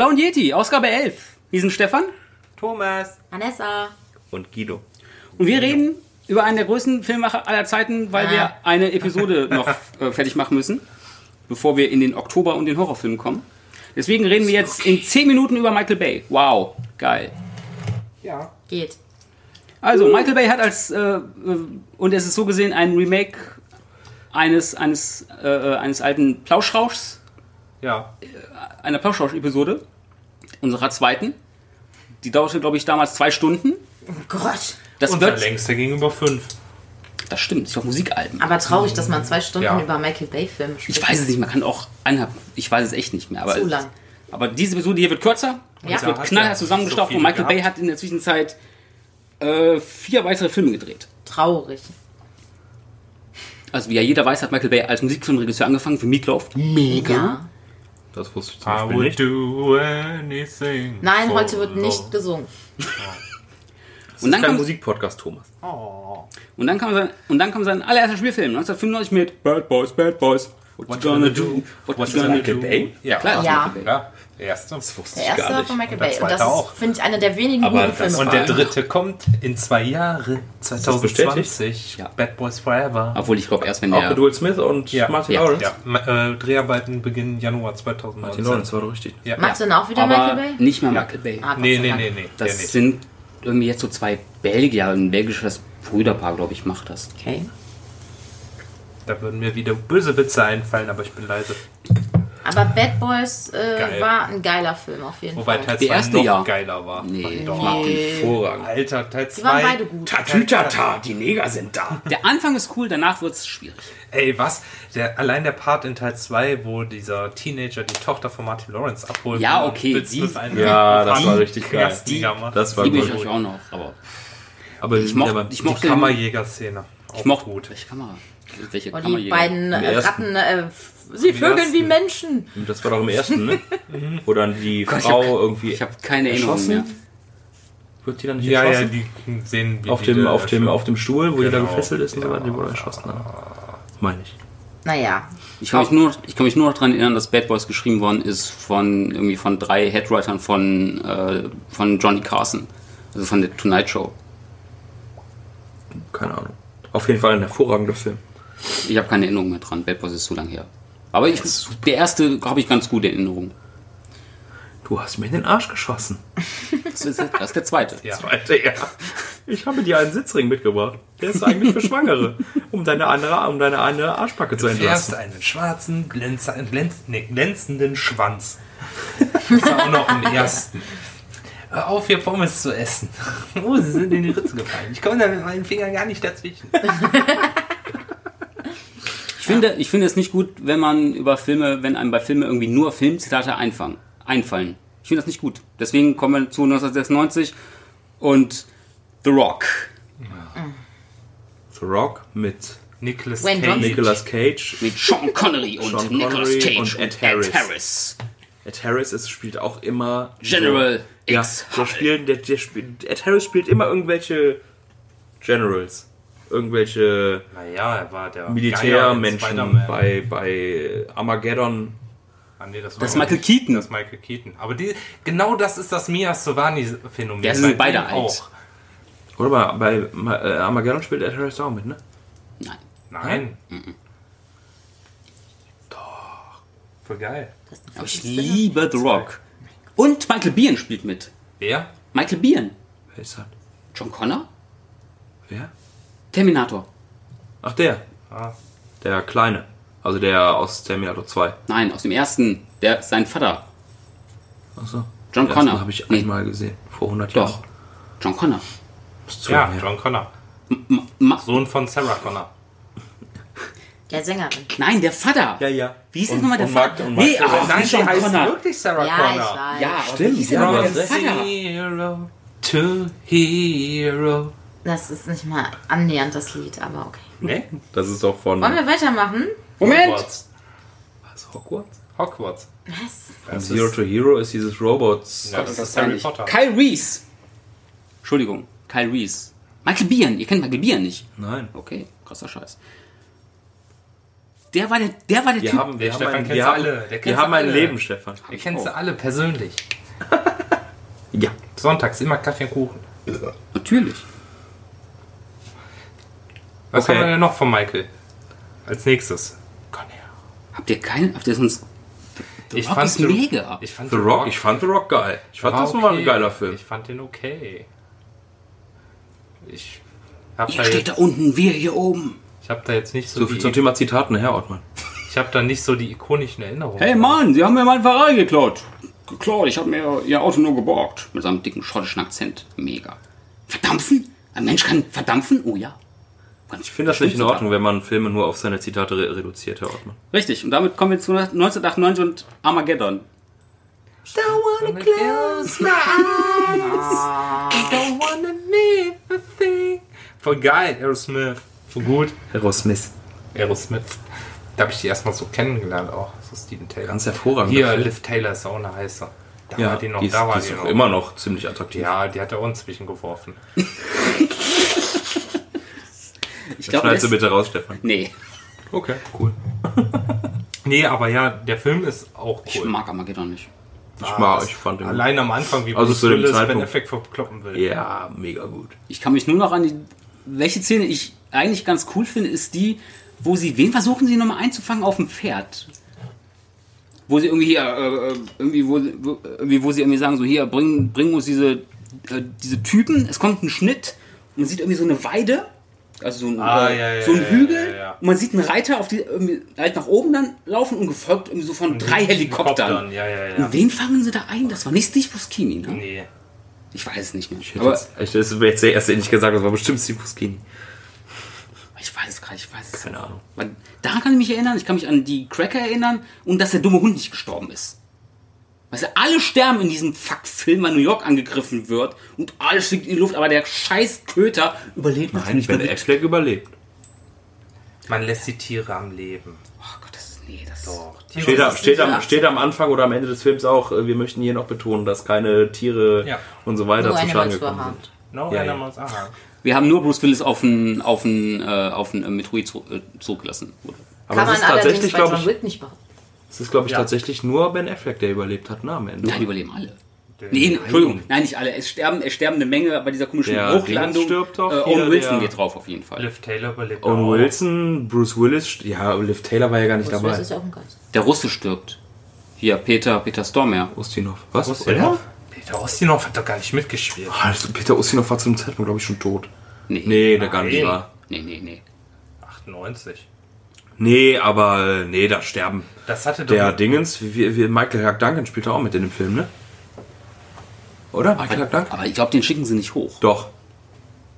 Blauen Yeti, Ausgabe 11. Wir sind Stefan Thomas. Vanessa. Und Guido. und wir reden über einen der größten Filmmacher aller Zeiten, weil wir eine Episode noch äh, fertig machen müssen, bevor wir in den Oktober und den Horrorfilm kommen. Deswegen reden wir jetzt in 10 Minuten über Michael Bay. Wow, geil. Ja. Geht. Also, Michael Bay hat als, äh, äh, und es ist so gesehen ein Remake eines, eines, äh, äh, eines alten Plauschrauschs, Ja. einer Plauschrausch-Episode, unserer zweiten. Die dauerte, glaube ich, damals zwei Stunden. Oh Gott. Das Unser wird, längster gegenüber fünf. das stimmt, ich glaube Musikalben. Aber traurig, dass man zwei Stunden Ja. über Michael Bay Filme spricht. Ich weiß es nicht, man kann auch eineinhalb, ich weiß es echt nicht mehr. Aber, Zu lang. aber diese Episode hier wird kürzer. Ja. Es wird knallhart zusammengestochen so und Michael Bay gehabt. hat in der Zwischenzeit äh, vier weitere Filme gedreht. Traurig. Also wie ja jeder weiß, hat Michael Bay als Musikfilmregisseur angefangen für Meatloaf. Mega. Ja. Das wusste ich zum I Beispiel would nicht. do anything. Nein, heute wird nicht gesungen. Das Und ist dann kein kommt- Musikpodcast, Thomas. Oh. Und dann kam sein, und dann kam sein allererster Spielfilm 1995 mit Bad Boys, Bad Boys. What, you gonna do? What, What you gonna Michael do? Bay? Ja. Klar, Ja. Michael Bay. Ja, der erste. Das wusste Der ich erste gar war nicht. von Michael Bay. Und das auch. ist, finde ich, einer der wenigen Aber guten Filme. Und der dritte kommt in zwei Jahren. 2020. Ja. Bad Boys Forever. Obwohl ich glaube erst wenn Auch der... mit Will Smith und Ja. Martin Ja. Lawrence. Ja, äh, Dreharbeiten beginnen Januar 2019. Martin Lawrence war doch richtig. Ja. Macht denn auch wieder aber Michael Bay? nicht mehr Michael Bay. Ah, Nee, nee, nee, nee. Das sind irgendwie jetzt so zwei Belgier, ein belgisches Brüderpaar, glaube ich, macht das. Okay. Da würden mir wieder böse Witze einfallen, aber ich bin leise. Aber Bad Boys äh, war ein geiler Film auf jeden Wobei Fall. Teil Die 2 erste noch ja. geiler war. Nee. Doch. Hervorragend. Alter, Teil 2. Die waren beide gut. Tatütata, die Neger sind da. Der Anfang ist cool, danach wird es schwierig. Ey, was? Der, allein der Part in Teil 2, wo dieser Teenager die Tochter von Martin Lawrence abholt. Ja, und okay, Will die- einen Ja, das war richtig geil. Macht. Das war Liebe ich gut. euch auch noch, aber Aber ich mochte, ich Die Kammerjäger-Szene. ich mochte, gut. welche Kamera? Welche Und die beiden äh. Ratten, äh, sie vögeln wie Menschen. das war doch im ersten, ne? Wo dann die Gott, ich Frau hab- irgendwie Ich habe keine Erinnerung erschossen. mehr. Wird die dann nicht Ja, ja, erschossen? die sehen, wie auf, die dem, auf, dem, auf dem Stuhl, wo die da Genau. gefesselt ist und so weiter, die wurde erschossen. Ne? Meine ich. Naja. Ich kann, mich nur, ich kann mich nur noch daran erinnern, dass Bad Boys geschrieben worden ist von irgendwie von drei Headwritern von, äh, von Johnny Carson. Also von der Tonight Show. Keine Ahnung. Auf jeden Fall ein hervorragender Film. Ich habe keine Erinnerung mehr dran. Bad Boys ist so lang her. Aber ich, der erste habe ich ganz gute Erinnerungen. Du hast mir in den Arsch geschossen. Das ist, das ist der zweite. Ja. Zweite, ja. Ich habe dir einen Sitzring mitgebracht. Der ist eigentlich für Schwangere, um deine andere, um deine eine Arschbacke zu Du fährst entlasten. einen schwarzen, glänz, nee, glänzenden Schwanz. Das ist auch noch im ersten. Hör auf, hier Pommes zu essen. Oh, sie sind in die Ritze gefallen. Ich komme da mit meinen Fingern gar nicht dazwischen. Ich finde, ich finde es nicht gut, wenn man über Filme, wenn einem bei Filmen irgendwie nur Filmzitate einfangen, einfallen. Ich finde das nicht gut. Deswegen kommen wir zu 1996 und The Rock. The Rock mit Nicholas Wayne Cage. Nicolas Cage. Mit Sean Connery und Sean Nicolas Connery Cage und und, Ed Ed Harris. Harris. Ed Harris ist, spielt auch immer. General so, ja, X. der spielt, der, der spielt, Ed Harris spielt immer irgendwelche Generals. Irgendwelche Naja, er war der Militärmenschen bei, bei Armageddon. Ah, nee, das, war Das ist Michael Keaton. Das ist Michael Keaton. Aber die, genau das ist das Mia Sovani-Phänomen. Ja, sind Bei beide alt. Auch. Oder bei, bei äh, Armageddon spielt Ed Harris auch mit, ne? Nein. Nein. Voll geil. Das ist ein Aber ich liebe The Rock. Und Michael Biehn spielt mit. Wer? Michael Biehn. Wer ist das? John Connor? Wer? Terminator. Ach, der. Ah. Der Kleine. Also der aus Terminator 2. Nein, aus dem ersten. Der sein Vater. Achso. John Connor. habe ich Nee. einmal gesehen. Vor 100 Doch. Jahren. John Connor. Zu Ja, her. John Connor. M Ma Sohn von Sarah Connor. Der Sängerin. Nein, der Vater. Ja, ja. Wie ist Und- denn nochmal der und Vater? Mark- und nee, ach, Nein, John heißt Connor. wirklich Sarah Ja, Connor. ich weiß. Ja, Stimmt, wie ist ja, denn nochmal du der. Vater? Hero to Hero. Das ist nicht mal annähernd das Lied, aber okay. Ne? Das ist doch von Wollen wir weitermachen? Moment! Hogwarts. was, Hogwarts. Hogwarts. Was? Von Das Zero ist- to Hero ist dieses Robots. Ja, das ist Harry Potter. Kyle Reese. Entschuldigung, Kyle Reese. Michael Biehn. Ihr kennt Michael Biehn nicht. Nein. Okay, krasser Scheiß. Der war der, der war der Wir Typ. haben, wir Der haben Stefan ein, wir haben, alle. Der wir kennst haben du ein alle. Leben, Stefan. Ihr kennt sie alle persönlich. Ja. Sonntags immer Kaffee und Kuchen. Natürlich. Was Okay. haben wir denn noch von Michael? Als nächstes. Conner. Habt ihr keinen, habt ihr sonst. Ich Rock fand ist The- mega. Ich fand The Rock, ich fand The Rock geil. Ich fand, das war ein geiler Film. Ich fand den okay. Ich hab, Ihr da steht jetzt, da unten, wir hier oben. ich hab da jetzt nicht so, So viel die, zum Thema Zitaten, Herr Ortmann. ich hab da nicht so die ikonischen Erinnerungen. Hey Mann, Sie haben mir mein Ferrari geklaut. Geklaut, ich habe mir Ihr Auto nur geborgt. Mit seinem dicken schottischen Akzent. Mega. Verdampfen? Ein Mensch kann verdampfen? Oh ja. Ich finde das nicht in Ordnung, wenn man Filme nur auf seine Zitate re reduziert, Herr Ortmann. Richtig, und damit kommen wir zu 1998 und Armageddon. Don't wanna close my eyes. Don't wanna live a thing. Voll geil, Aerosmith. Voll gut. Aerosmith. Aerosmith. Da habe ich die erstmal so kennengelernt auch. So Steven Taylor. Ganz hervorragend. Hier, Liv Taylor ist auch eine heiße. Da ja, war die noch, die ist, da war die die, ist noch. auch immer noch ziemlich attraktiv. Ja, die hat er uns zwischengeworfen. Ich glaube, Schneid sie das... bitte raus, Stefan. Nee, Okay, cool. Nee, aber ja, der Film ist auch ich cool. mag Armageddon nicht. Ich mag, ich fand den gut. Allein am Anfang, wie Also Bruce zu dem Willis Ben. Affleck verkloppen will. Ja, mega gut. Ich kann mich nur noch an die... Welche Szene ich eigentlich ganz cool finde, ist die, wo sie... Wen versuchen sie nochmal einzufangen auf dem Pferd? Wo sie irgendwie hier... Äh, irgendwie, wo, wo, irgendwie, wo sie irgendwie sagen, so hier, bring, bring uns diese, äh, diese Typen. Es kommt ein Schnitt. Man sieht irgendwie so eine Weide. Also so ein, Ah, äh, ja, ja, so ein ja, Hügel. ja, ja. Und man sieht einen Reiter auf die, irgendwie halt nach oben dann laufen und gefolgt irgendwie so von drei Helikoptern. Ja, ja, ja. Und wen fangen sie da ein? Das war nicht Steve Buscemi, ne? Nee. Ich weiß es nicht mehr. Ich hätte Aber jetzt, ich, das wäre jetzt der erste, den ich gesagt habe, das war bestimmt Steve Buscemi. ich weiß es gerade, ich weiß es. Keine Ahnung. Daran kann ich mich erinnern. Ich kann mich an die Cracker erinnern und dass der dumme Hund nicht gestorben ist. Weißt du, alle sterben in diesem Fuck-Film, weil New York angegriffen wird und alles fliegt in die Luft, aber der scheiß Köter überlebt Nein, natürlich der mit- Affleck überlebt. Man lässt die Tiere am Leben. Oh Gott, das ist. Nee, das Doch. Tiere Steht, da, ist steht, am, steht am Anfang oder am Ende des Films auch, äh, wir möchten hier noch betonen, dass keine Tiere Ja. und so weiter zu Schaden gekommen sind. No Ja, ja. animals are harmed. Wir haben nur Bruce Willis auf einen auf einen, äh, auf einen äh, Metroid zu, zurückgelassen. Aber Kann ist man allerdings tatsächlich, glaube ich, nicht machen. Es ist, glaube ich, Ja. tatsächlich nur Ben Affleck, der überlebt hat, ne, am Ende. Nein, die überleben alle. Nee, Entschuldigung, nein, nicht alle. Es sterben, es sterben eine Menge bei dieser komischen Der Bruchlandung. Stirbt doch äh, Owen Wilson der- geht drauf auf jeden Fall. Liv Taylor überlebt Owen auch. Wilson, Bruce Willis, ja, Liv Taylor war ja gar nicht Das dabei. ist auch ein Geist. Der Russe stirbt. Hier, Peter, Peter Stormer. Ustinov. Was? Ustinov? Peter Ustinov hat doch gar nicht mitgespielt. Ah, das- Peter Ustinov war zu dem Zeitpunkt, glaube ich, schon tot. Nee, Nee, der gar nicht war. nee, nee. nee. 98. Nee, aber nee, da sterben. Das hatte doch Der Dingens, wie, wie, Michael Hurk Duncan spielt auch mit in dem Film, ne? Oder? Michael Hurk Duncan? Aber ich glaube, den schicken sie nicht hoch. Doch.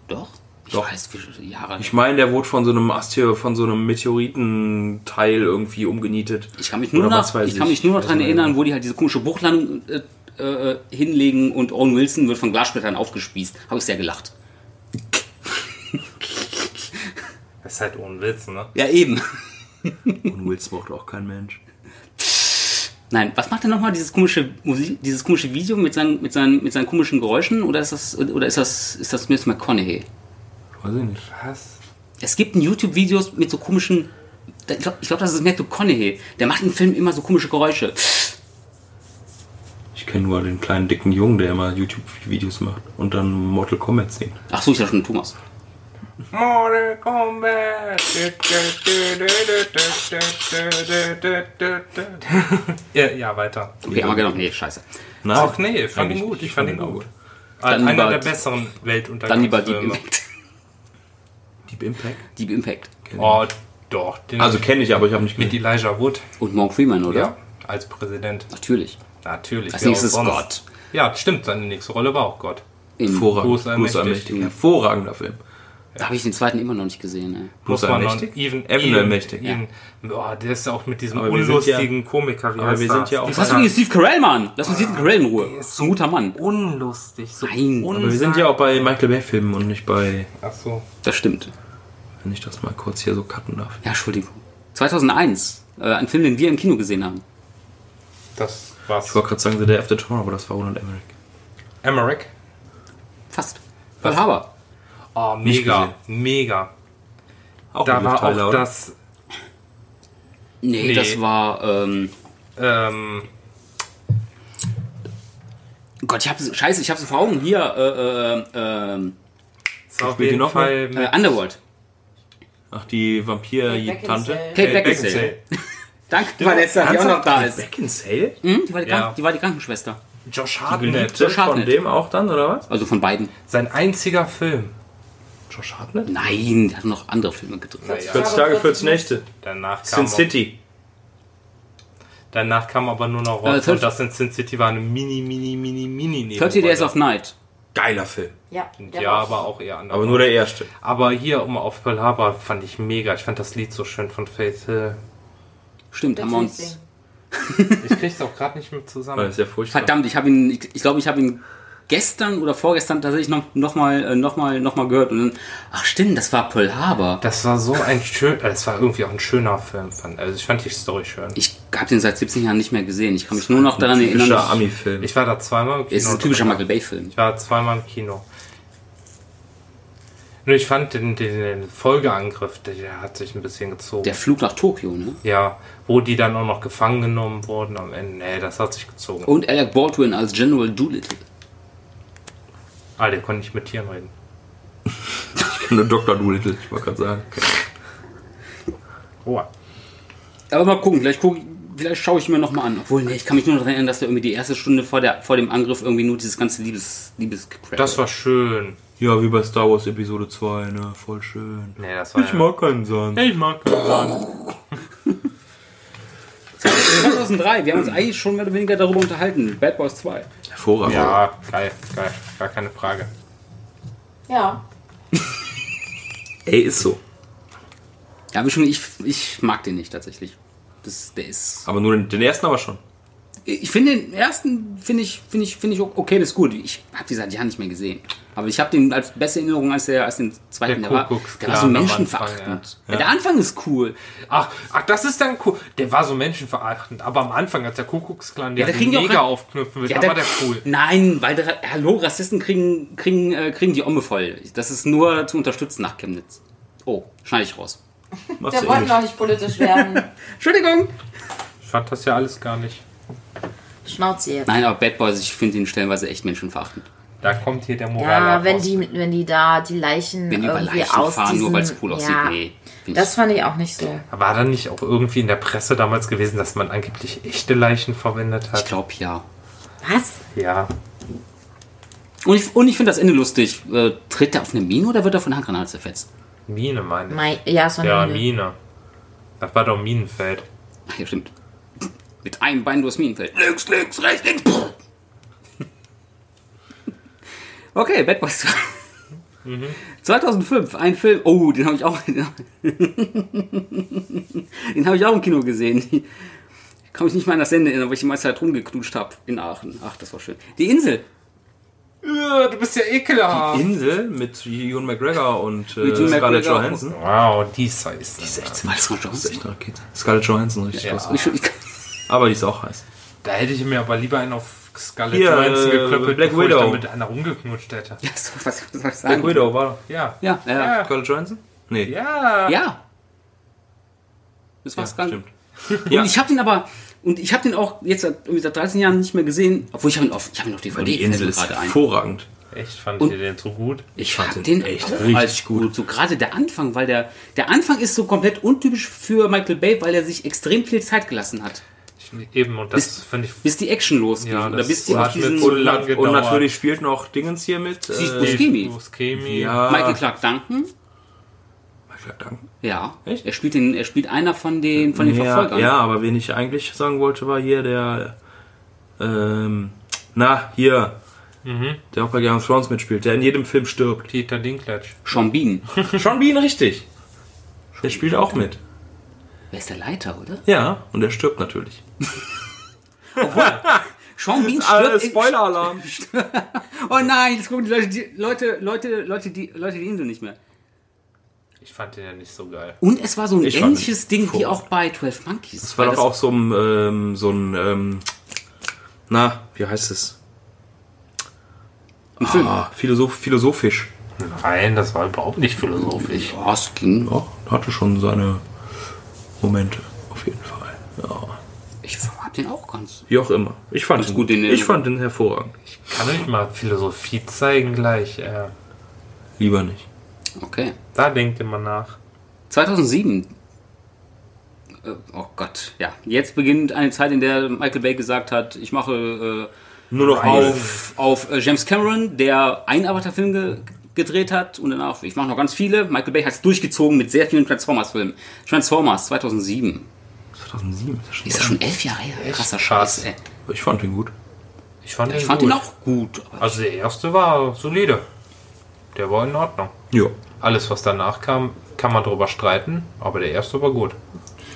Doch? Ich Doch. weiß, wie Jahre. Ich meine, der wurde von so einem Astio, von so einem Meteoritenteil irgendwie umgenietet. Ich kann mich nur Oder noch, ich kann mich nur noch daran erinnern, wo die halt diese komische Bruchlandung äh, äh, hinlegen und Owen Wilson wird von Glassplittern aufgespießt. Habe ich sehr gelacht. Das ist halt ohne Witz, ne? Ja, eben. Und Wills braucht auch kein Mensch. Nein, was macht denn nochmal dieses komische Musik, dieses komische Video mit seinen, mit seinen, mit seinen komischen Geräuschen? Oder ist das, oder ist das, ist das Miss McConaughey? Weiß ich nicht. Was? Es gibt ein YouTube-Videos mit so komischen. Ich glaube, glaub, das ist Matthew McConaughey. Der macht im Film immer so komische Geräusche. Ich kenne nur den kleinen dicken Jungen, der immer YouTube-Videos macht und dann Mortal Kombat singt. Ach so, ich dachte schon Thomas. Mortal Kombat. ja, ja, weiter. Okay, aber genau, nee, scheiße. Nein, Ach nee, ich fand ihn eigentlich gut. nicht. Ich fand ihn auch gut. Dann Einer der besseren Dann lieber Deep Weltuntergangsfilme. Impact. Deep Impact. Deep Impact. Oh, doch. Den Also kenne ich, aber ich habe nicht mit gesehen. Elijah Wood. Und Morgan Freeman, oder? Ja, als Präsident. Natürlich. Natürlich. Als nächstes. Gott. Ja, stimmt. Seine nächste Rolle war auch Gott. In, Hervorragend. Allmächtig. Hervorragender Film. Da habe ich den zweiten immer noch nicht gesehen. Ey. Man noch- Allmächtig? Even, Evan Even- Allmächtig. Even- Boah, der ist ja auch mit diesem Aber unlustigen Komiker. Wie aber wir sind ja auch- Was hast du gegen Steve Carell, Mann? Lass uns Steve Carell in Ruhe. Das ist ein guter Mann. unlustig. So Nein, Aber wir sind ja auch bei Michael Bay-Filmen und nicht bei, Ach so. Das stimmt. wenn ich das mal kurz hier so cutten darf. Ja, Entschuldigung. 2001. Äh, ein Film, den wir im Kino gesehen haben. Das war's. Ich wollte gerade sagen, The Day After Tomorrow, aber das war Roland Emmerich. Emmerich. Fast. Pearl Harbor. Oh, mega. Mega. Auch Da war auch oder? das. Nee, Nee. das war. Ähm, Ähm, Gott, ich hab's. Scheiße, ich hab's vor Augen. Hier, äh, äh, ähm, auf die jeden noch mal? Fall äh, Underworld. Ach, die Vampir-Tante. Kate Beckinsale. Danke, Vanessa, die auch noch da ist. Beckinsale? Hm, die, war die, Ja. Die war die Krankenschwester. Josh Hartnett. Josh von Hartnett. dem auch dann, oder was? Also von beiden. Sein einziger Film. Josh Hartnett? Nein, der hat noch andere Filme gedreht. Naja, 40 Tage, 40 Nächte. danach kam, Sin City. danach kam aber nur noch Rotz. Äh, und das in Sin City war eine mini, mini, mini, mini 30 Days of Night. Geiler Film. Ja, Ja, aber auch eher anders. Aber nur der erste. Aber hier, um auf Pearl Harbor, fand ich mega. Ich fand das Lied so schön von Faith Hill. Stimmt, haben wir uns. Ich krieg's auch gerade nicht mehr Weil zusammen. das ist ja furchtbar. Verdammt, ich habe ihn, ich, ich glaube, ich habe ihn gestern oder vorgestern tatsächlich noch, noch mal, äh, noch mal, noch mal gehört und dann, ach stimmt, das war Pearl Harbor. Das war so ein schön, äh, es war irgendwie auch ein schöner Film. Fand. Also ich fand die Story schön. Ich habe den seit 17 Jahren nicht mehr gesehen. Ich kann mich nur noch daran erinnern. Typischer Ami-Film. Ich war da zweimal im Kino. Es ist ein typischer. Michael Bay-Film. Ich war zweimal im Kino. Nur ich fand den, den, den Folgeangriff, der, der hat sich ein bisschen gezogen. Der Flug nach Tokio, ne? ja, wo die dann auch noch gefangen genommen wurden am Ende. Nee, das hat sich gezogen. Und Alec Baldwin als General Doolittle. Ah, der konnte nicht mit Tieren reden. Ich kenne Dr. Doolittle, ich wollte gerade sagen. Oh. Aber mal gucken, vielleicht, guck, vielleicht schaue ich mir noch mal an. Obwohl, nee, ich kann mich nur noch daran erinnern, dass da irgendwie die erste Stunde vor, der, vor dem Angriff irgendwie nur dieses ganze Liebes, Liebes Das war schön. Ja, wie bei Star Wars Episode 2, ne? Voll schön. Nee, das war Ich mag keinen Sand. Ich mag keinen Sand. 2003, wir haben uns eigentlich schon mehr oder weniger darüber unterhalten. Bad Boys 2. Hervorragend. Ja, geil, geil. Gar keine Frage. Ja. Ey, ist so. Ja, aber schon, ich, ich mag den nicht tatsächlich. Das, der ist. Aber nur den, den ersten aber schon. Ich finde den ersten, finde ich, finde ich, finde ich okay, das ist gut. Ich habe die seit Jahren nicht mehr gesehen. Aber ich habe den als beste Erinnerung als, der, als den zweiten. Der Der, war, der war so menschenverachtend. Anfang, ja. Der Anfang ist cool. Ach, ach, das ist dann cool. Der war so menschenverachtend. Aber am Anfang, als der Kuckucksklan Ja, der auch Neger rein- aufknüpfen will, Ja, da der- war der cool. Nein, weil der, hallo, Rassisten kriegen, kriegen, äh, kriegen die Omme voll. Das ist nur zu unterstützen nach Chemnitz. Oh, schneide ich raus. Eh wollten nicht. noch nicht politisch werden. Entschuldigung. Ich fand das ja alles gar nicht. Schnauze jetzt. Nein, aber Bad Boys, ich finde ihn stellenweise echt menschenverachtend. Da kommt hier der Moral. Ja, wenn die, wenn die da die Leichen Wenn die über irgendwie Leichen aus fahren, diesen, nur weil es cool aussieht. ja, Nee. find Das fand ich auch nicht so. War da nicht auch irgendwie in der Presse damals gewesen, dass man angeblich echte Leichen verwendet hat? ich glaube ja. Was? Ja. Und ich, und ich finde das Ende lustig. Äh, tritt er auf eine Mine oder wird er von Handgranaten zerfetzt? Mine, meine ich. Mein, ja, so eine Ja, Mine. Mine. Das war doch Minenfeld. Ach ja, stimmt. Mit einem Bein durchs Minenfeld. Links, links, rechts, links. Okay, Bad Boys 2. 2005, ein Film. Oh, den habe ich auch. den habe ich auch im Kino gesehen. Ich kann mich nicht mal an das Ende erinnern, weil ich die meiste Zeit rumgeknutscht habe in Aachen. Ach, das war schön. Die Insel. Ja, du bist ja ekelhaft. Insel mit Ewan McGregor und äh, Scarlett McGregor. Johansson. Wow, die Size. Die 16. War das noch Das Jones? ist echt eine Rakete. Scarlett Johansson, richtig Ja. Aber die ist auch heiß. Da hätte ich mir aber lieber einen auf Scarlett Hier, Johansson äh, geklöppelt, Black bevor Widow. ich da mit einer rumgeknutscht hätte. was, was soll ich Black sagen? Widow war. Ja. Ja, ja. ja. Ja. Scarlett Johansson? Nee. Ja. ja. Das war's Ja, stimmt. Und Ja. ich habe den aber, und ich habe den auch jetzt seit, seit 13 Jahren nicht mehr gesehen, obwohl ich habe ihn auf, ich habe ihn auf DVD. Die Insel ist hervorragend. Echt, fand Und- ihr den so gut? Ich fand den den echt richtig als gut. So gerade der Anfang, weil der, der Anfang ist so komplett untypisch für Michael Bay, weil er sich extrem viel Zeit gelassen hat, eben, und das Bis- finde ich... bis die Action losgeht. Ja, oder das bis die hat mir diesen Und, lang und natürlich spielt noch Dingens hier mit. Sie ist Äh, Buscemi. Buscemi. ja. Michael Clark Duncan. Michael Duncan. Ja. Echt? Er spielt den, er spielt einer von den, von den Ja, Verfolgern. ja, aber wen ich eigentlich sagen wollte, war hier der. Ähm, na, hier. Mhm. Der auch bei Game of Thrones mitspielt, der in jedem Film stirbt. Peter Dinklage. Sean Bean. Sean Bean, richtig. Der spielt auch mit. Wer ist der Leiter, oder? Ja, und er stirbt natürlich. Sean Bean stirbt. in- Spoiler-Alarm. Oh nein, jetzt gucken die Leute, die Leute, Leute, Leute, die, Leute die Insel nicht mehr. Ich fand den ja nicht so geil. Und es war so ein Ich ähnliches Ding wie auch bei 12 Monkeys. Das war doch auch so ein, ähm, so ein, ähm, na, wie heißt es? ein Film. Ah, Philosoph philosophisch. Nein, das war überhaupt nicht philosophisch. Ja, es ging. Ja, hatte schon seine Momente, auf auf jeden Fall. Ja. Ich hab den auch ganz. Wie auch immer. Ich fand ihn gut in Ich fand den hervorragend. Kann euch mal Philosophie zeigen gleich. Äh, Lieber nicht. Okay. da denkt ihr mal nach. 2007. Äh, Oh Gott, ja. Jetzt beginnt eine Zeit, in der Michael Bay gesagt hat, ich mache Nur noch äh, auf, auf äh, James Cameron, der einen Avatar-Film ge gedreht hat und danach, ich mache noch ganz viele. Michael Bay hat es durchgezogen mit sehr vielen Transformers-Filmen. Transformers 2007. 2007 ist das schon. Ist ja schon elf Jahre her. Echt Krasser krass. Scheiß, ey. Ich fand ihn gut. Ich fand, Ich ihn fand gut. ihn auch gut. Aber Also der erste war solide. Der war in Ordnung. Ja. Alles, was danach kam, kann man drüber streiten, aber der erste war gut.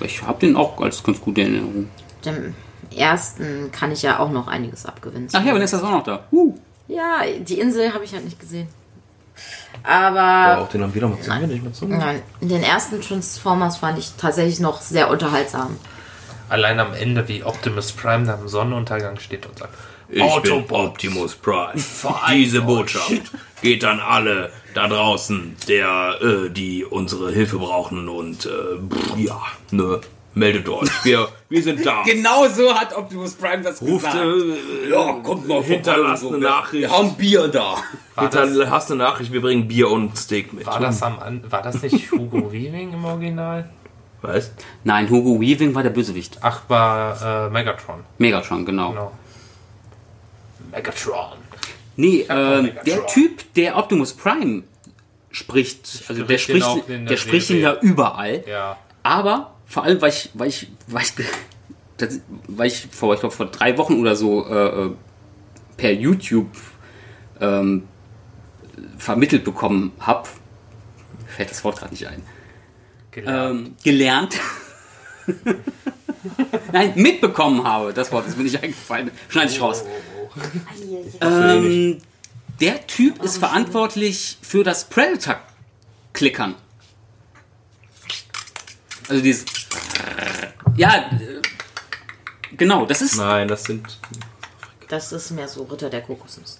ich habe den auch als ganz gute Erinnerung. Dem ersten kann ich ja auch noch einiges abgewinnen. Ach ja, Vanessa ist auch noch da. Uh. Ja, die Insel habe ich halt nicht gesehen. Aber Aber auch den haben wir noch mal zu mir nicht mehr zu. nein, den ersten Transformers fand ich tatsächlich noch sehr unterhaltsam. Allein am Ende, wie Optimus Prime da im Sonnenuntergang steht und sagt, Ich Autobots. bin Optimus Prime. Diese Botschaft geht an alle da draußen, der, äh, die unsere Hilfe brauchen und äh, pff, ja, ne, meldet euch. Wir, wir sind da. Genau so hat Optimus Prime das Ruft, gesagt. äh, ja, kommt mal hinterlasst eine Wir- Nachricht. Wir haben Bier da. Hinterlasst eine Nachricht, wir bringen Bier und Steak mit. war das, am, An- war das nicht Hugo Weaving im Original? Was? Nein, Hugo Weaving war der Bösewicht. Ach, war äh, Megatron. Megatron, genau. Genau. Megatron. Nee, ähm, Megatron. der Typ, der Optimus Prime spricht, also der Spricht der der spricht ihn ja überall. Ja. Aber vor allem, weil ich, weil ich, weil ich, das, weil ich vor, ich glaube, vor drei Wochen oder so äh, äh, per YouTube ähm, vermittelt bekommen habe, fällt das Wort gerade nicht ein, Gelernt. ähm, gelernt. Nein, mitbekommen habe. Das Wort ist mir nicht eingefallen. Schneide ich raus. Ähm, der Typ ist verantwortlich für das Predator-Klickern. Also dieses. Ja, genau, das ist. Nein, das sind. Das ist mehr so Ritter der Kokosnuss.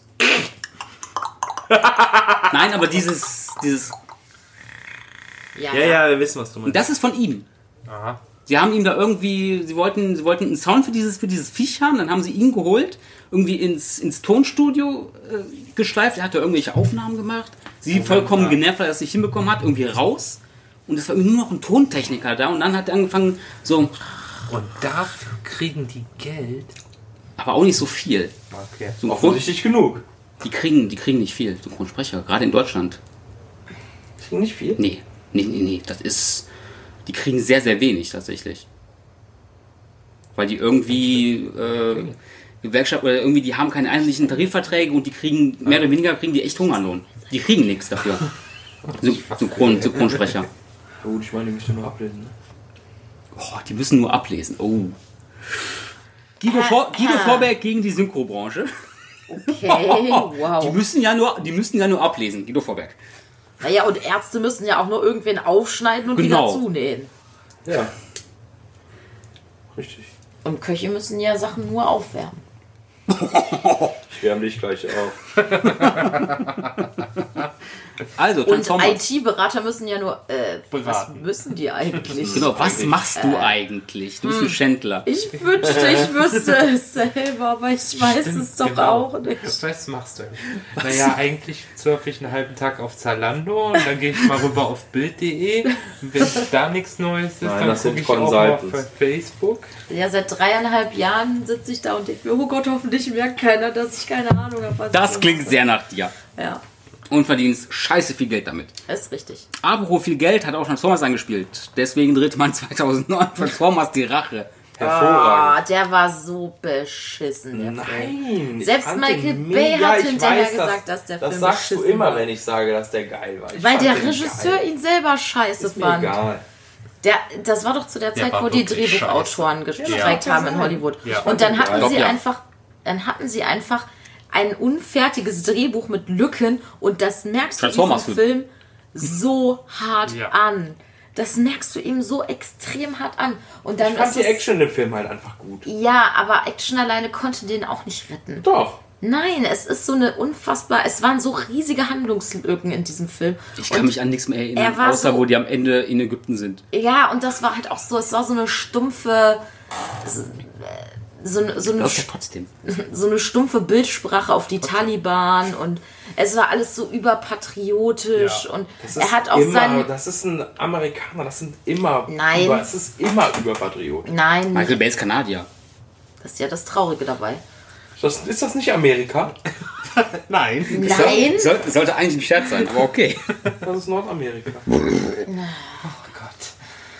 Nein, aber dieses. dieses Ja, Ja, ja, wir wissen, was du und meinst. das ist von ihm. Aha. Sie haben ihm da irgendwie, sie wollten, sie wollten einen Sound für dieses, für dieses Viech haben, dann haben sie ihn geholt, irgendwie ins, ins Tonstudio äh, geschleift, er hat da irgendwelche Aufnahmen gemacht, sie vollkommen genervt, weil er es nicht hinbekommen hat, irgendwie raus. Und es war nur noch ein Tontechniker da und dann hat er angefangen, so, Und dafür kriegen die Geld. aber auch nicht so viel. Okay. So, Offensichtlich genug. die kriegen, die kriegen nicht viel, Synchronsprecher, gerade in Deutschland. Das ging nicht viel. Nee, nee, nee, nee, das ist, die kriegen sehr, sehr wenig tatsächlich. Weil die irgendwie, äh, Gewerkschaft oder irgendwie, die haben keine einheitlichen Tarifverträge und die kriegen, mehr oder weniger kriegen die echt Hungerlohn. Die kriegen nichts dafür. Syn- Synchron, Synchronsprecher. Ja, gut, ich meine, die müsste nur ablesen. Ne? Oh, die müssen nur ablesen. Oh. Guido, Vor Guido Vorberg gegen die Synchrobranche. Okay, Die wow. müssen ja nur, die müssen ja nur ablesen, Guido Vorberg. Naja, und Ärzte müssen ja auch nur irgendwen aufschneiden und Genau. wieder zunähen. Ja. Richtig. Und Köche müssen ja Sachen nur aufwärmen. Ich wärme dich gleich auf. Also, Und. IT-Berater müssen ja nur. Äh, was Beraten. müssen die eigentlich? Genau, was machst du eigentlich? Du bist ein Schändler. Ich wünschte, ich wüsste es selber, aber ich weiß Stimmt, es doch genau. auch nicht. Was machst du eigentlich? Naja, eigentlich surfe ich einen halben Tag auf Zalando und dann gehe ich mal rüber auf Bild.de. Und Wenn da nichts Neues ist, Nein, dann das gucke sind ich auch mal auf Consultants. Facebook. Ja, seit dreieinhalb Jahren sitze ich da und denke mir, oh Gott, hoffentlich merkt keiner, dass ich keine Ahnung habe. was Das ich klingt sehr nach dir. Ja, Und verdienst scheiße viel Geld damit. ist richtig. Apropos viel Geld hat auch Transformers angespielt. Deswegen drehte man 2009 Transformers die Rache. Ah, der war so beschissen, der Film. Nein. ich Selbst Michael Bay hat hinterher weiß, gesagt, dass der das Film sagst du beschissen immer, war. wenn ich sage, dass der geil war. Ich Weil der Regisseur geil. ihn selber scheiße Ist mir fand. egal. Der, das war doch zu der Der Zeit, wo die Drehbuchautoren gestreikt Ja. haben in Hollywood. Ja. Und dann hatten sie einfach, dann hatten sie einfach ein unfertiges Drehbuch mit Lücken und das merkst du diesem Transformers-Film. Film so hart Ja. an. Das merkst du ihm so extrem hart an. Und dann Ich fand ist die Action im Film halt einfach gut. ja, aber Action alleine konnte den auch nicht retten. Doch. Nein, es ist so eine unfassbar. Es waren so riesige Handlungslücken in diesem Film. Ich kann Und mich an nichts mehr erinnern, er war außer so- wo die am Ende in Ägypten sind. Ja, und das war halt auch so, es war so eine stumpfe, so, so, eine, Läuft ja trotzdem. so eine stumpfe Bildsprache auf die Taliban und es war alles so überpatriotisch Ja. und Das er ist hat auch immer, seinen... Das ist ein Amerikaner, das sind immer Nein. über, es ist immer überpatriotisch. Nein, Michael. Bay ist Kanadier. das ist ja das Traurige dabei. Das, ist das nicht Amerika? Nein. Nein, Soll, sollte eigentlich ein Scherz sein, aber okay. Das ist Nordamerika. Oh Gott.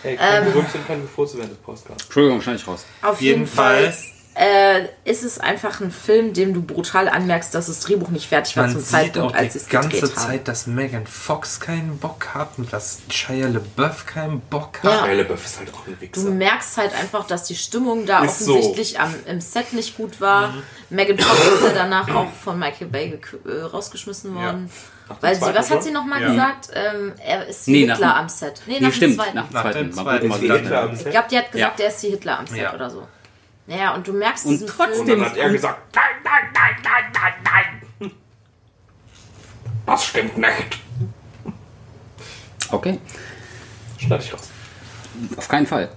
Ey, keine Gerüchte und keine Gefurze während des Podcasts. Entschuldigung, schneide ich raus. auf jeden Fall Jedenfalls- äh, ist es einfach ein Film, dem du brutal anmerkst, dass das Drehbuch nicht fertig war Man zum sieht Zeitpunkt, auch als die es ganze gedreht haben. Zeit, dass Megan Fox keinen Bock hat und dass Shia LaBeouf keinen Bock hat. Ja. Shia LaBeouf ist halt auch ein Du Wichser. merkst halt einfach, dass die Stimmung da Ist so. offensichtlich am, im Set nicht gut war. Megan Fox ist ja danach auch von Michael Bay äh, rausgeschmissen worden. Weil sie, was hat sie nochmal Ja. gesagt? Ähm, er ist Nee, wie nach Hitler dem- am Set. Nee, Nee, nach dem stimmt, zweiten. nach dem Nach zweiten. dem zweiten. mal Ich glaube, die hat gesagt, Ja. der ist wie Hitler am Set Ja. oder so. Naja, und du merkst Und diesen trotzdem- Und dann hat er gesagt, nein, nein, nein, nein, nein, nein. Das stimmt nicht. Okay, Schneid ich raus. auf keinen Fall.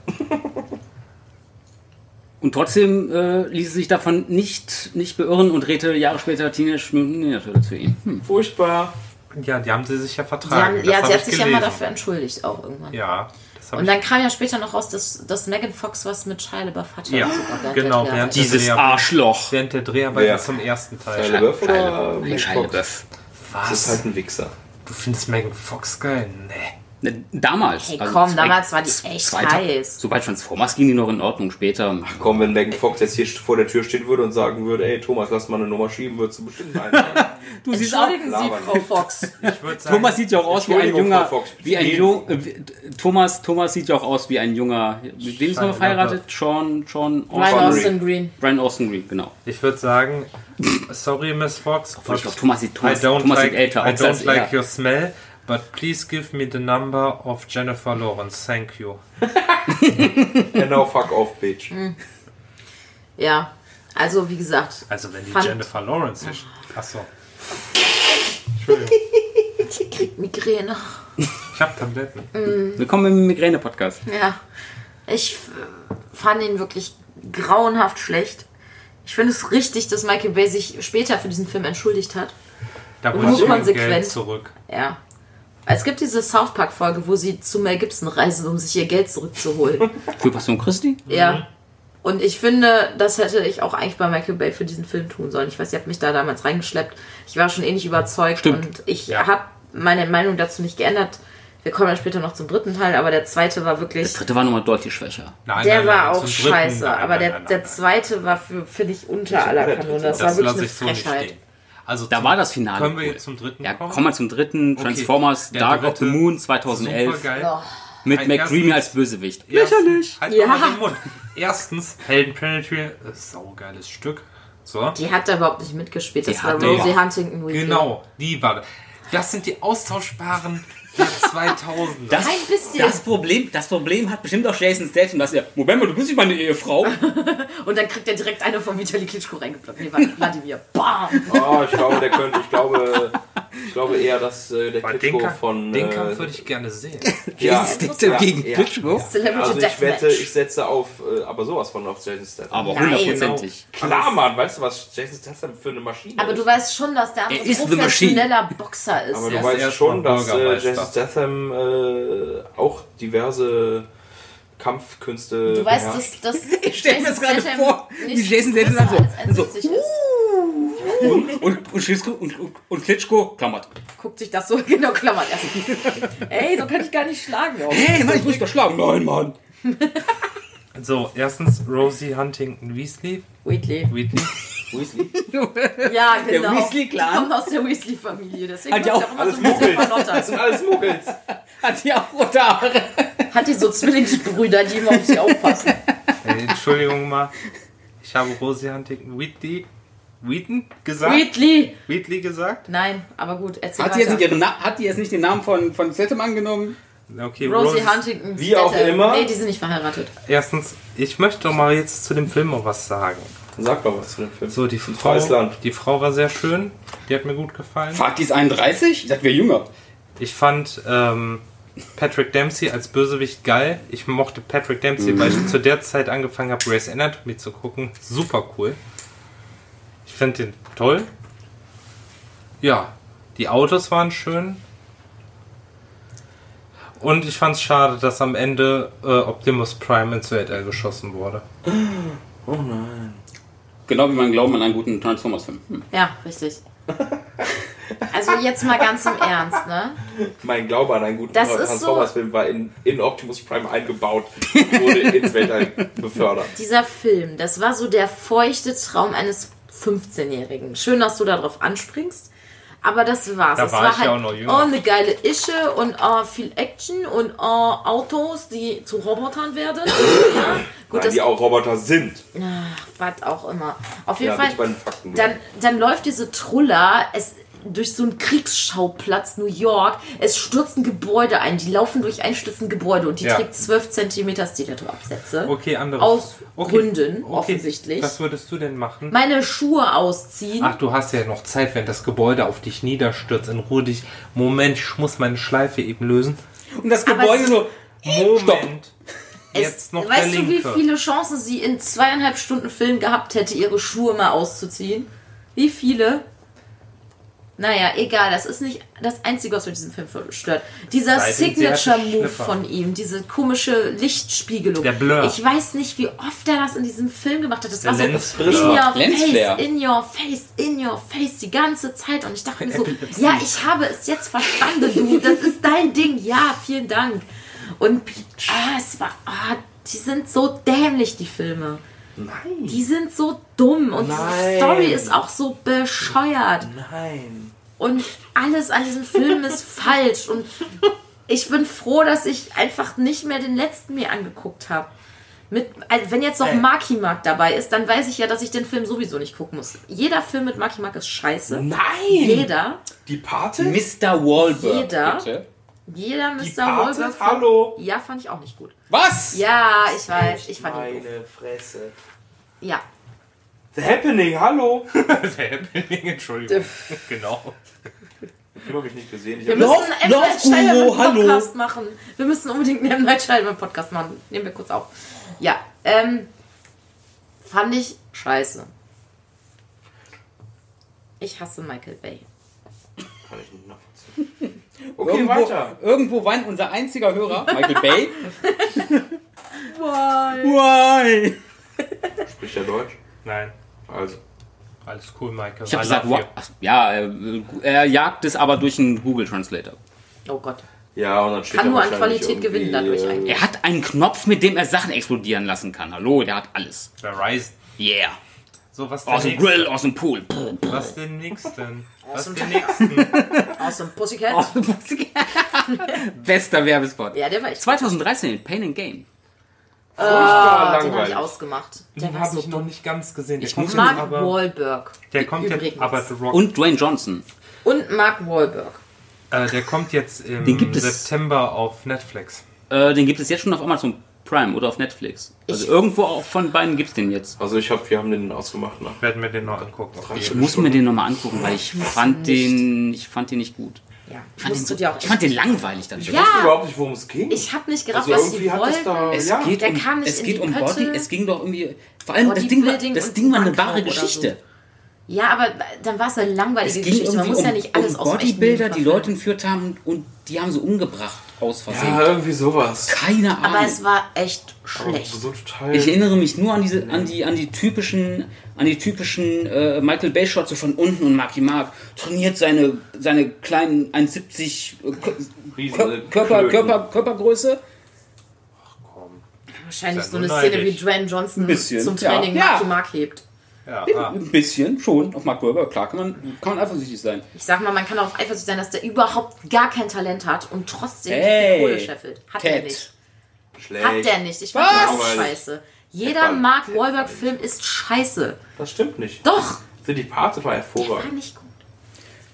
Und trotzdem äh, ließ sie sich davon nicht, nicht beirren und drehte Jahre später Teenage Mutant Ninja Turtles für ihn. Hm. Furchtbar. Ja, die haben sie sich ja Sie vertragen. haben, ja, sie hat ich sich ja mal gelesen. dafür entschuldigt, auch irgendwann. Ja, das Und ich. dann kam ja später noch raus, dass, dass Megan Fox was mit Shia LaBeouf hatte. Ja, sogar während genau, der während. Dieses Dreharbeiten- Arschloch. Während der Dreharbeiten Wer? zum ersten Shia Teil. LaBeouf oder Shia Megan Shia Fox? LaBeouf. Das ist Was? halt ein Wichser. Du findest Megan Fox geil? Nee. Ne, Damals. Hey, also komm, zwei- damals war die echt zweiter- heiß. So bei Transformers ging die noch in Ordnung. Später. Komm, wenn Megan Fox jetzt hier vor der Tür stehen würde und sagen würde, ey Thomas, lass mal eine Nummer schieben, würdest du bestimmt einen. Du siehst auch, Sie. Frau Fox. Ich würde sagen, Thomas sieht ja auch aus wie ein junger, Fox, wie ein Jung, äh, wie- Thomas, Thomas sieht ja auch aus wie ein junger, mit wem ist er verheiratet? Sean, Sean Brian Connery. Austin Green. Brian Austin Green, genau. ich würde sagen, sorry, Miss Fox, ich glaube, Thomas sieht, I Thomas, Thomas like, sieht älter I aus als don't like er. your smell, but please give me the number of Jennifer Lawrence. Thank you. genau, fuck off, bitch. Ja, also wie gesagt. Also wenn die fand- Jennifer Lawrence ist. Achso. Entschuldigung. Sie kriegt Migräne. Ich habe Tabletten. Willkommen im Migräne-Podcast. Ja. Ich f- fand ihn wirklich grauenhaft schlecht. Ich finde es richtig, dass Michael Bay sich später für diesen Film entschuldigt hat. Da Und ich mein hochkonsequent. Geld zurück. Ja. Es gibt diese South Park-Folge, wo sie zu Mel Gibson reisen, um sich ihr Geld zurückzuholen. Für Passion Christi? ja. Und ich finde, das hätte ich auch eigentlich bei Michael Bay für diesen Film tun sollen. Ich weiß, ihr habt mich da damals reingeschleppt. Ich war schon eh nicht überzeugt Stimmt. und ich Ja. habe meine Meinung dazu nicht geändert. Wir kommen dann später noch zum dritten Teil, aber der zweite war wirklich. Der dritte war nochmal deutlich schwächer. Nein, Der nein, war nein, auch dritten- scheiße, nein, aber nein, der, nein, der zweite war für, finde ich, unter aller Kanone. dritte. Das, war Das wirklich eine so Frechheit. stehen. Also Da zum- war das Finale. Können wir cool. jetzt zum dritten Ja, kommen? kommen wir zum dritten. Okay. Transformers Der Dark of the Moon 2011 Supergeil. Oh. mit erstens- als Bösewicht. Lächerlich. Halt Ja. mal den Mund. Erstens, Helden Planetary, das ist ein saugeiles Stück. So. Die hat da überhaupt nicht mitgespielt. Das Die war Rosie Huntington. Genau, die war das. Das sind die austauschbaren der 2000er. Das, Kein bisschen. das, Problem, das Problem hat bestimmt auch Jason Statham, dass er, Moment mal, du bist nicht meine Ehefrau. Und dann kriegt er direkt eine von Vitali Klitschko reingeblockt. Nee, warte, Vladimir. Bam! Oh, ich glaube, der könnte, ich glaube, ich glaube eher, dass äh, der Weil Klitschko den, Kampf, von. den äh, Kampf würde ich gerne sehen. ja, Statham ja, gegen ja. Klitschko. Celebrity Also ich wette, ich setze auf, äh, aber sowas von auf Jason Statham. Aber hundertprozentig. Klar, Mann, weißt du, was Jason Statham für eine Maschine Aber ist? du weißt schon, dass der andere Er machine. professioneller Boxer ist. Aber Er du weißt schon, dass äh. Jason Statham äh, auch diverse Kampfkünste Du weißt, dass, dass Ich stell mir das gerade Statham vor, wie nicht Jason Statham so- als 1,70 ist. Und, und, und, Klitschko, und, und, Klitschko klammert. Guckt sich das so genau klammert erst. Ey, so kann ich gar nicht schlagen. Junge. Hey, Mann, ich muss doch schlagen. Nein, Mann. So, erstens Rosie Huntington Weasley. Wheatley. Wheatley. Weasley? Ja, genau. Weasley-Clan. Die kommt aus der Weasley-Familie. Deswegen Hat die auch auch immer alles so Muggels. Das sind alles Muggels. Hat die auch rote Haare. Hat die so Zwillingsbrüder, die immer auf sie aufpassen. Äh, Entschuldigung mal. Ich habe Rosie Huntington Wheatley. Wheaton gesagt? Wheatley! Wheatley gesagt? Nein, aber gut, erzähl Hat die, jetzt nicht ihren Na hat die jetzt nicht den Namen von, von Statham angenommen? Okay, Rosie Rosie- Huntington. Wie auch Statham. immer. Nee, die sind nicht verheiratet. Erstens, ich möchte doch mal jetzt zu dem Film noch was sagen. Sag mal was zu dem Film. So, die Ein Frau, Land. die Frau war sehr schön. Die hat mir gut gefallen. Fahrt ist 31? Ich dachte, wir jünger. Ich fand ähm, Patrick Dempsey als Bösewicht geil. Ich mochte Patrick Dempsey, weil ich zu der Zeit angefangen habe, Grey's Anatomy zu gucken. Super cool. Ich fand den toll. Ja, die Autos waren schön. Und ich fand es schade, dass am Ende äh, Optimus Prime ins Weltall geschossen wurde. Oh nein. Genau wie mein Glauben an einen guten Transformers-Film. Hm. Ja, richtig. Also jetzt mal ganz im Ernst, ne? Mein Glaube an einen guten Das Transformers-Film war in, in Optimus Prime eingebaut und wurde ins Weltall befördert. Dieser Film, das war so der feuchte Traum eines 15-Jährigen. Schön, dass du darauf anspringst. Aber das war's. Da es war war halt ja auch noch jünger. oh, eine geile Ische und oh, viel Action und oh, Autos, die zu Robotern werden. ja, gut, Nein, das die auch Roboter sind. Ach, was auch immer. Auf jeden Ja, Fall. Dann, dann läuft diese Trulla es, durch so einen Kriegsschauplatz New York. Es stürzen Gebäude ein. Die laufen durch einstürzende Gebäude und die Ja. trägt 12 cm Stilettoabsätze. Okay, andere. Aus okay. Gründen, okay. offensichtlich. Was würdest du denn machen? Meine Schuhe ausziehen. Ach, du hast ja noch Zeit, wenn das Gebäude auf dich niederstürzt. In Ruhe dich. Moment, ich muss meine Schleife eben lösen. Und das Gebäude so. Moment. Es- Jetzt noch weißt der du, wie viele Chancen sie in zweieinhalb Stunden Film gehabt hätte, ihre Schuhe mal auszuziehen? Wie viele? Naja, egal, das ist nicht das Einzige, was mit diesem Film stört. Dieser Signature-Move von ihm, diese komische Lichtspiegelung. Der Blur. Ich weiß nicht, wie oft er das in diesem Film gemacht hat. Das Der war so in your face, in your face, in your face, die ganze Zeit. Und ich dachte mir so, Epilepsie. ja, ich habe es jetzt verstanden, du. Das ist dein Ding. Ja, vielen Dank. Und ah, es war, ah, die sind so dämlich, die Filme. Nein. Die sind so dumm und Nein. die Story ist auch so bescheuert. Nein. Und alles an diesem Film ist falsch. Und ich bin froh, dass ich einfach nicht mehr den letzten mir angeguckt habe. Mit, also wenn jetzt noch Marky Mark dabei ist, dann weiß ich ja, dass ich den Film sowieso nicht gucken muss. Jeder Film mit Marky Mark ist scheiße. Nein. Jeder, Die Pate? Mr. Wahlberg. Jeder. Bitte. jeder Die Mr. Pate? Wahlberg. Hallo. Ja, fand ich auch nicht gut. Was? Ja, ich weiß, ich fand ihn gut. Meine Fresse. Ja, The Happening, hallo. Entschuldigung. genau. Ich habe mich nicht gesehen. Ich wir müssen Love-. Night Love Guru. Podcast machen. Wir müssen unbedingt einen M. Night Shyamalan Podcast machen. Nehmen wir kurz auf. Ja, ähm, fand ich scheiße. Ich hasse Michael Bay. Kann ich nicht nachvollziehen. Okay, Irgendwo, weiter. irgendwo weint unser einziger Hörer, Michael Bay. Why? Why? Spricht er Deutsch? Nein. Also. Alles cool, Michael. Ich habe gesagt, ach, ja, äh, er jagt es aber durch einen Google Translator. Oh Gott. Ja, und dann steht Kann da nur an Qualität gewinnen dadurch eigentlich. Er hat einen Knopf, mit dem er Sachen explodieren lassen kann. Hallo, der hat alles. Verizon. Yeah. So, was Aus dem? Grill, aus dem Pool. Was den nächsten? Was dem den nächsten? Awesome Pussycat. Bester Werbespot. Ja, der war echt. 2013, Pain and Game. Furchtbar Ah, den habe ich langweilig. ausgemacht. Der Den war habe ich noch nicht ganz gesehen. Der Ich kommt jetzt Mark aber, Wahlberg. der kommt jetzt, aber The Rock. Und Dwayne Johnson. Und Mark Wahlberg. Äh, der kommt jetzt im Den gibt es- September auf Netflix. Äh, den gibt es jetzt schon auf Amazon Prime oder auf Netflix. Also Ich- irgendwo auch von beiden gibt es den jetzt. Also ich hab, wir haben den ausgemacht nach. Werden wir den noch angucken. Ich muss mir den nochmal angucken, weil ich fand den, ich fand den nicht gut. Ja, Ich fand, den, so, dir auch ich fand den langweilig dann. Ich Ja. wusste überhaupt nicht, worum es ging. Ich habe nicht gerafft, also was sie wollten. da. Es ja. geht Der um, kam nicht es in geht die um. Body, es ging doch irgendwie, vor allem das Ding, war, das Ding war eine wahre Geschichte. Ja, aber dann war es eine langweilige Es ging Geschichte. Man muss um, ja nicht alles um aus Bodybuilder, die Leute entführt haben und die haben sie umgebracht aus Versehen. ja, irgendwie sowas. Keine Ahnung. Aber es war echt schlecht. so total. Ich erinnere mich nur an diese, an die, an die typischen, an die typischen äh, Michael Bay Shots so von unten und Marky Mark trainiert seine, seine kleinen 1,70 äh, Riesen- Kör- Körper. Körper, Körpergröße. Wahrscheinlich Ist so ja eine nur Szene wie neidisch. Dwayne Johnson Ein bisschen, zum. Training Ja. Marky Mark hebt. Ja, ah. Ein bisschen schon auf Mark Webber. Klar kann man, kann man eifersüchtig sein. Ich sag mal, man kann auch eifersüchtig sein, dass der überhaupt gar kein Talent hat und trotzdem Hey, viel Kohle scheffelt. Hat er Ted. nicht. Schlecht. Hat der nicht. Ich fand auch scheiße. Jeder Mark Wahlberg-Film ist scheiße. Das stimmt nicht. Doch, Für die Pate war der war hervorragend. nicht gut.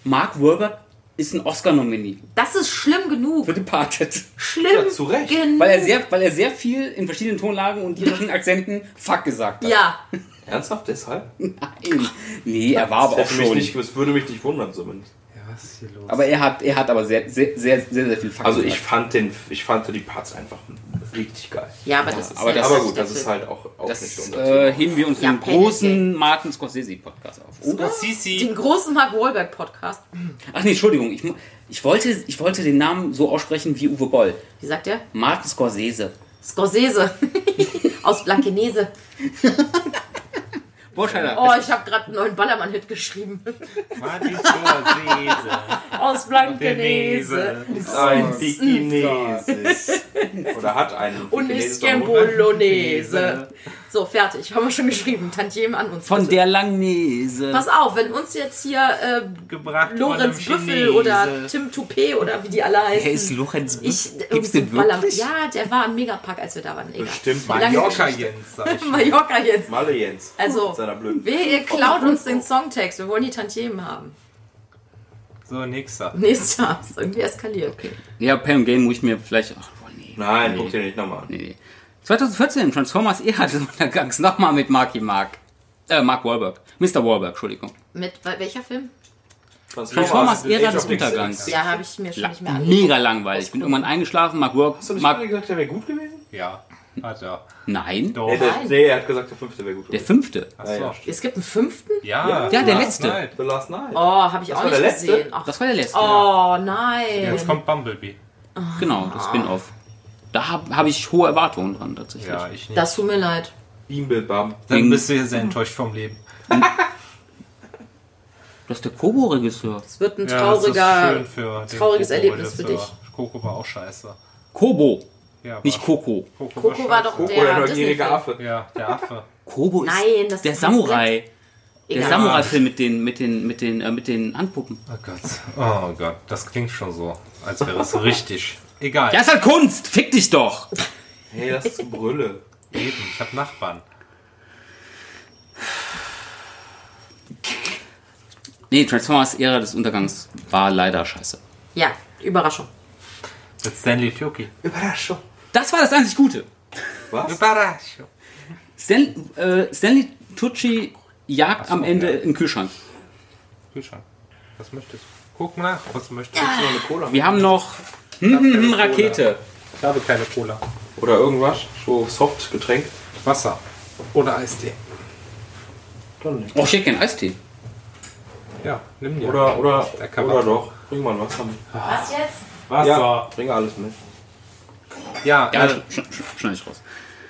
Mark Wahlberg ist ein Oscar-Nominee Das ist schlimm genug. für Departed. Schlimm Ja, zu Recht. genug. Weil er, sehr, weil er sehr viel in verschiedenen Tonlagen und irischen Akzenten Fuck gesagt hat. ja, Ernsthaft deshalb? Nein. Nee, er war aber auch Das, hätte mich schon. nicht, das würde mich nicht wundern zumindest. Ja, was ist hier los? Aber er hat, er hat aber sehr, sehr, sehr, sehr, sehr viel Fakten. Also ich fand den, ich fand die Parts einfach richtig geil. Ja, aber das ist aber das- Aber nicht gut, das ist halt auch, auch nicht das unser äh, heben wir uns Ja, den großen Martin Scorsese Podcast auf. Oder? Sisi. Den großen Mark Wahlberg Podcast. Ach nee, Entschuldigung. Ich, ich, wollte, ich wollte den Namen so aussprechen wie Uwe Boll. Wie sagt der? Martin Scorsese. Scorsese. Aus Blankenese. Boah, Scheider. Oh, ich habe gerade einen neuen Ballermann-Hit geschrieben. Martin Scorsese. Aus Blankenese. Ein Chineses. Oder hat einen. Und ist Bolognese. So, fertig. Haben wir schon geschrieben. Tantiem an uns. Von bitte. der Langnese. Pass auf, wenn uns jetzt hier äh, Lorenz Büffel Chinese. oder Tim Toupet oder wie die alle heißen. Wer ist Lorenz Ich, Büffel? irgend Gibt's den wirklich? Ja, der war im Megapark, als wir da waren. Egal. Bestimmt Mallorca? Jens, sag ich. Mallorca jetzt. Malle Jens. Also, wer ihr klaut uns den Songtext? Wir wollen die Tantiemen haben. So, nächster. Nächster. Ist irgendwie eskaliert. Okay. Ja, Pam Game muss ich mir vielleicht. Ach, boah, nee. Nein, nee. guck dir nicht nochmal an. Nee, nee. 2014, Transformers Ära des Untergangs. Nochmal mit Marky Mark. Äh, Mark Wahlberg. Mr. Wahlberg, Entschuldigung. Mit wel- welcher Film? Transformers Ära Age des Untergangs. Ja, habe ich mir schon La nicht mehr angeguckt. mega langweilig. Ich bin irgendwann eingeschlafen. Mark Wahlberg. Hast du nicht Mark gesagt, der wäre gut gewesen? Ja, hat er. Nein, Doch. Nee, der, Nein. nee, er hat gesagt, der fünfte wäre gut der gewesen. fünfte. Achso. Ja, ja. Es gibt einen fünften? Ja, Ja, der Last letzte. Night. The Last Night. Oh, habe ich Das auch war nicht der letzte? gesehen. Ach, Das war der letzte. oh, nein. Jetzt kommt Bumblebee. Genau, das Spin-off. Da habe hab ich hohe Erwartungen dran, tatsächlich. Ja, ich nicht. Das tut mir leid. Bimbel Bam. Dann bist du hier sehr enttäuscht vom Leben. Das ist der Kobo-Regisseur. Es wird ein Ja, das trauriger. den trauriges Erlebnis für Regisseur. Coco war auch scheiße. Kobo, Ja, nicht war- Coco. Coco, Coco war scheiße. doch Coco, der, der neugierige Disney-Film. Affe. Ja, der Affe. Kobo ist Nein, das der ist Samurai. Der Egal. Samurai-Film mit den, mit den, mit den, äh, mit den Handpuppen. Oh Gott. Oh Gott, das klingt schon so, als wäre es richtig. Egal. Ja, ist halt Kunst! Fick dich doch! Hey, das ist Brülle. Eben, ich habe Nachbarn. Nee, Transformers Ära des Untergangs war leider scheiße. Ja, Überraschung. Mit Stanley Tucci. Überraschung. Das war das einzig Gute. Was? Überraschung. Stan, äh, Stanley Tucci jagt am Ende ja. im Kühlschrank. Kühlschrank. Was möchtest du? Guck nach, was möchtest Noch eine Cola. Wir haben noch hm, Rakete. Ich habe keine Cola. Oder irgendwas. So Softgetränk. Wasser. Oder Eistee. Nicht. Oh, ich hätte gern Eistee. Ja, nimm dir. Oder, oder, Der kann oder doch. Bring mal ein Wasser mit. Was jetzt? Wasser. Ja, bring alles mit. Ja, Ja, äh, sch sch sch schneid ich raus.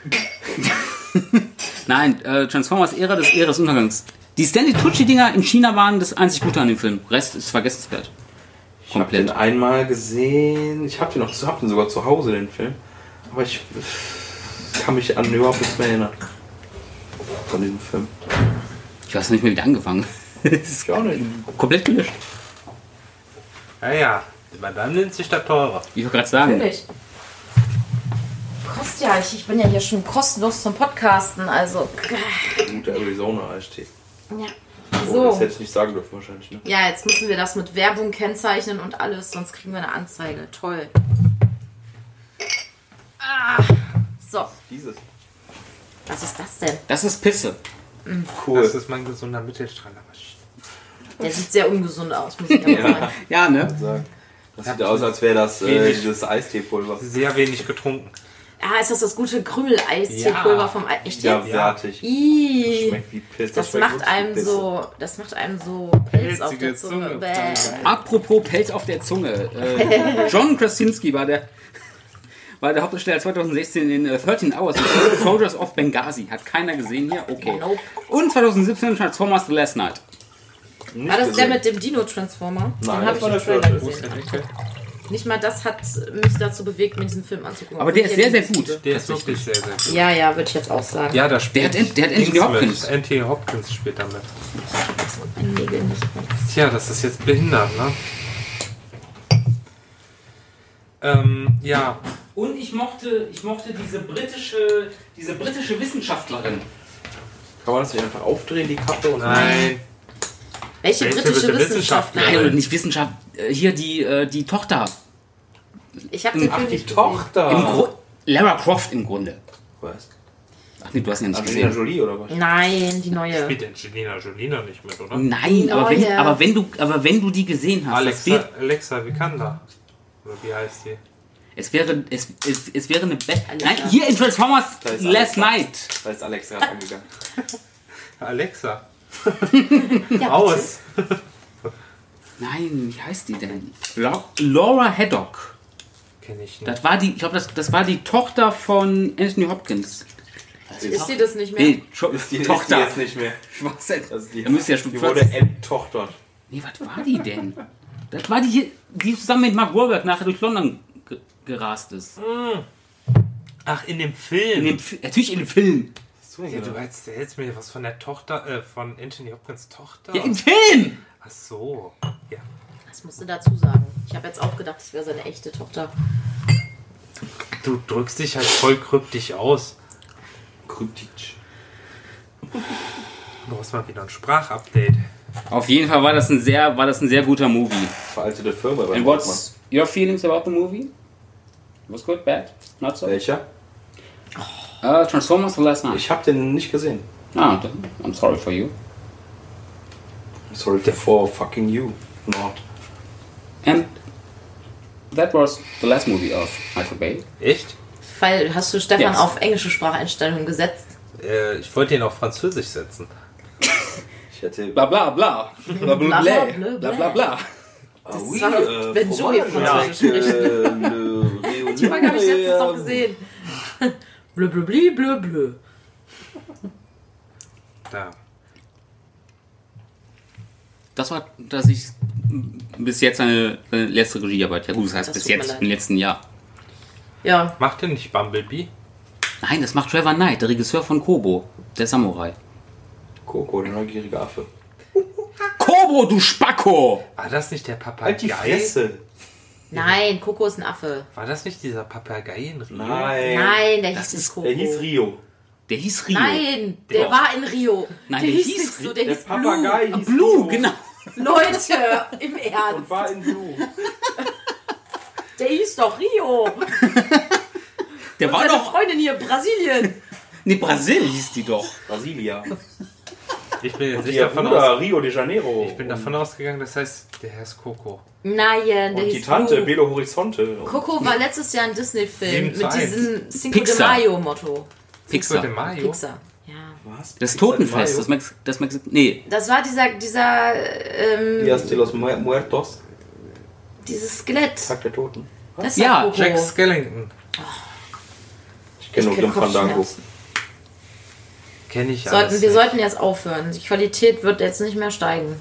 Nein, äh, Transformers Ära des Ära des Untergangs. Die Stanley Tucci-Dinger in China waren das einzig Gute an dem Film. Rest ist vergessenswert. Ich habe den Komplett. einmal gesehen. Ich habe den noch, zu- hab den sogar zu Hause den Film. Aber ich kann mich an überhaupt nichts mehr erinnern. Von diesem Film. Ich weiß nicht mehr, wie der angefangen ist. Ich auch nicht. Komplett gelöscht. ja, ja. Aber dann nimmt sich der teure. Ich wollte gerade sagen. Natürlich. Kostet ja, ich, ich bin ja hier schon kostenlos zum Podcasten, also. Guter Arizona-Eistee. Ja. Oh, das So. hätte ich nicht sagen dürfen wahrscheinlich. Ne? Ja, jetzt müssen wir das mit Werbung kennzeichnen und alles, sonst kriegen wir eine Anzeige. Toll. Ah. So, Dieses. was ist das denn? Das ist Pisse. Cool. Das ist mein gesunder Mittelstrahler. Der sieht sehr ungesund aus, muss ich aber sagen. Ja, ne? Das sieht aus, als wäre das äh, dieses Eisteepulver. Sehr wenig getrunken. Ah, ist das das gute Krümel-Eis-Teepulver Ja. vom Ei? Echt Ja, jetzt? fertig. Ih. Schmeckt wie Piss. Das schmeckt macht einem Pisse. so, das macht einem so Pelz auf der Zunge. Zunge. Apropos Pelz auf der Zunge. Äh, John Krasinski war der, war der Hauptdarsteller 2016 in äh, 13 Hours Soldiers of Benghazi. Hat keiner gesehen hier? Okay. Nope. Und 2017 Transformers The Last Night. Nicht War das der gesehen. mit dem Dino-Transformer? Den Nein, habe das ich war im der Trailer der gesehen. Nicht mal das hat mich dazu bewegt, mir diesen Film anzugucken. Aber der ist sehr, sehr gut. Der ist wirklich sehr, sehr gut. Ja, ja, würde ich jetzt auch sagen. Ja, da spielt Der hat- der hat Anthony Hopkins. Anthony Hopkins spielt damit. Tja, das ist jetzt behindert, ne? Ähm, ja. Und ich mochte, ich mochte diese britische, diese britische Wissenschaftlerin. Kann man das nicht einfach aufdrehen, die Kappe? Und Nein. Welche, Welche britische bitte Wissenschaftler? Nein, oder nicht Wissenschaft. Äh, Hier die, äh, die Tochter. Ich habe den Ach, Film die nicht gesehen. Im Tochter. Gru Lara Croft im Grunde. Was? Ach nee, du hast ihn ja nicht Angelina gesehen. Jolie oder was? Nein, die neue. Spielt Angelina Jolie noch nicht mit, oder? Nein, aber wenn, aber, wenn du, aber wenn du die gesehen hast, Alexa, wär, Alexa Vikander. Oder wie heißt die? es, wäre, es, es, es wäre eine Be Alexa. Nein, hier in Transformers Last Alexa. Night. Da ist Alex gerade angegangen. Alexa. Ja, Aus. Nein, wie heißt die denn? La Laura Haddock. Kenn ich nicht. Das war die, ich glaube, das, das war die Tochter von Anthony Hopkins. Ist sie das nicht mehr? Nee, Scho- Ist die, ist die Tochter. jetzt nicht mehr. Schwachsinn. Das ist die, ja die wurde 40 enttochtert. Nee, was war die denn? Das war die hier, die zusammen mit Mark Wahlberg nachher durch London ge gerast ist. Ach, in dem In Film. dem, Fi- natürlich in dem Film. ja, du erzählst mir was von der Tochter, äh, von Anthony Hopkins Tochter. Ja, im Film! Ach so. Ja. Das musst du dazu sagen. Ich habe jetzt auch gedacht, das wäre seine echte Tochter. Du drückst dich halt voll kryptisch aus. Kryptisch. Du brauchst mal wieder ein Sprachupdate. Auf jeden Fall war das ein sehr, war das ein sehr guter Movie. Veraltete Firma And what's your feelings about the movie? Was good, bad, not so? Welcher? Uh, Transformers The Last Night. Ich habe den nicht gesehen. Ah, I'm sorry for you. Sorry for fucking you. Not. And that was the last movie of Michael Bay. Echt? Weil hast du Stefan Yes. auf englische Spracheinstellungen gesetzt? Äh, ich wollte ihn auf Französisch setzen. Ich hätte. Bla bla bla. Bla bla Bla, bla. bla, Bla bla bla. Ah, oui, war doch, wenn Joey Französisch spricht. spricht. Die Folge habe ich letztens noch gesehen. Blö, blö, blö, blö, blö. Da. Das war, dass ich bis jetzt seine, seine letzte Regiearbeit. Ja gut, das heißt Das bis jetzt, im letzten Jahr. Ja, Macht denn nicht Bumblebee? Nein, das macht Trevor Knight, der Regisseur von Kobo, der Samurai. Coco, der neugierige Affe. Kobo, du Spacko! War das nicht der Papagei? Halt die Fresse. nein, Coco ist ein Affe. War das nicht dieser Papagei in Rio? Nein. Nein, der Das hieß ist- Coco. Der hieß Rio. Der hieß Rio. Nein, der Doch. war in Rio. Nein, der der hieß hieß nicht so, der, Der hieß Papagei hieß Blue, Rio. genau. Leute, im Und Ernst. war in Blue. Der hieß doch Rio. Der Und war seine doch. Freundin hier, Brasilien. Nee, Brasil hieß die doch. Brasilia. Ich bin jetzt Und nicht davon, Bruder aus, Rio de Janeiro. ich bin davon ausgegangen, das heißt, der heißt Coco. Nein, der Und die hieß Tante, Blue. Belo Horizonte. Coco war letztes Jahr ein Disney-Film mit diesem Cinco de. Mayo-Motto. Pixar. de Mayo? Pixar. Ja. Was? Das Totenfest, das Mex das Mex Nee, Das war dieser, dieser, ähm, Dias de los Mu- Muertos. dieses Skelett. Tag der Toten. Das Ja. Jack Skellington. Ich kenne nur Grim Fandango. Kenne ich Sollten, alles wir nicht. sollten jetzt aufhören. Die Qualität wird jetzt nicht mehr steigen.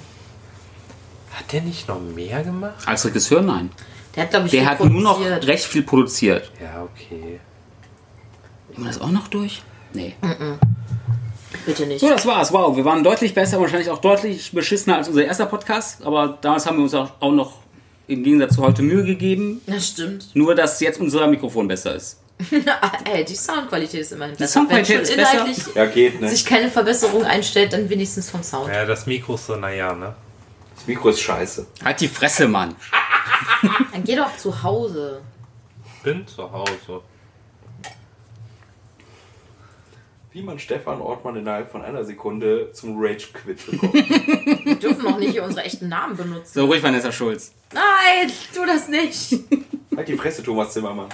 Hat der nicht noch mehr gemacht? als Regisseur nein. Der hat, glaube ich, Der viel hat nur noch produziert. recht viel produziert. Ja, okay. Haben wir das auch noch durch? Nee. Bitte nicht. So, das war's. Wow, wir waren deutlich besser, wahrscheinlich auch deutlich beschissener als unser erster Podcast. Aber damals haben wir uns auch noch im Gegensatz zu heute Mühe gegeben. Das stimmt. Nur, dass jetzt unser Mikrofon besser ist. Ey, die Soundqualität ist immerhin besser. Soundqualität Wenn schon ist besser. Ja, geht, ne? sich keine Verbesserung einstellt, dann wenigstens vom Sound. Ja, das Mikro ist so, naja, ne? Das Mikro ist scheiße. Halt die Fresse, Mann. Dann geh doch zu Hause. Bin zu Hause. Wie man Stefan Ortmann innerhalb von einer Sekunde zum Rage-Quit bekommt. Wir dürfen noch nicht hier unsere echten Namen benutzen. So, ruhig, Vanessa Schulz. Nein, tu das nicht. halt die Fresse, Thomas Zimmermann.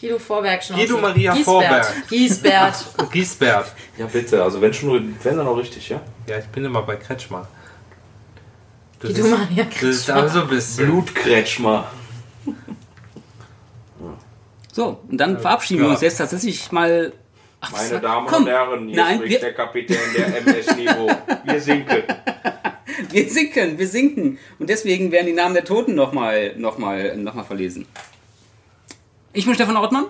Guido Vorberg schon. Guido Maria Giesbert. Vorberg. Giesbert. Giesbert. Ja, bitte. Also, wenn schon, wenn dann auch richtig, ja? Ja, ich bin immer bei Kretschmer. Du Guido siehst- Maria Das ist auch so ein bisschen. Blutkretschmer. So, und dann verabschieden wir uns jetzt tatsächlich mal. Ach, Meine war- Damen Komm, und Herren, hier Nein, spricht wir, der Kapitän der MS Niveau. Wir sinken. wir sinken, wir sinken. Und deswegen werden die Namen der Toten nochmal noch mal, noch mal verlesen. Ich bin Stefan Ortmann.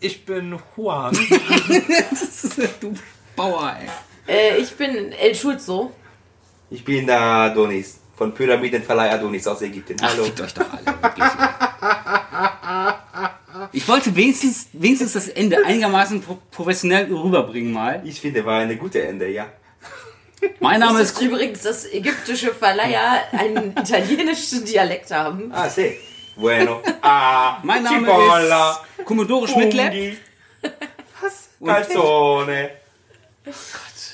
Ich bin Juan. du Bauer, ey. Äh, ich bin El Schulzo. Ich bin der Adonis. Von Pyramidenverleih Adonis aus Ägypten. Ach, Hallo. fickt euch doch alle. wirklich. Ich wollte wenigstens, wenigstens das Ende einigermaßen pro professionell rüberbringen mal. Ich finde, war eine gute Ende, ja. Mein Name ist ist übrigens, dass ägyptische Verleiher einen italienischen Dialekt haben. Ah, sí. Bueno. Ah, Mein Name Cipolla. ist Commodore Schmidtlepp. Was Calzone.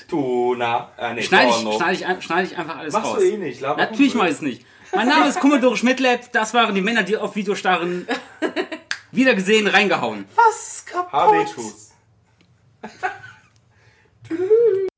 Tuna. Äh, nee, Schneide ich, Porno. schneide ich, schneide ich einfach alles Machst raus. du eh nicht. Natürlich mache ich es nicht. Mein Name ist Commodore Schmidtlab. Das waren die Männer, die auf Video starren. Wieder gesehen, reingehauen. Was ist kaputt? Habitus.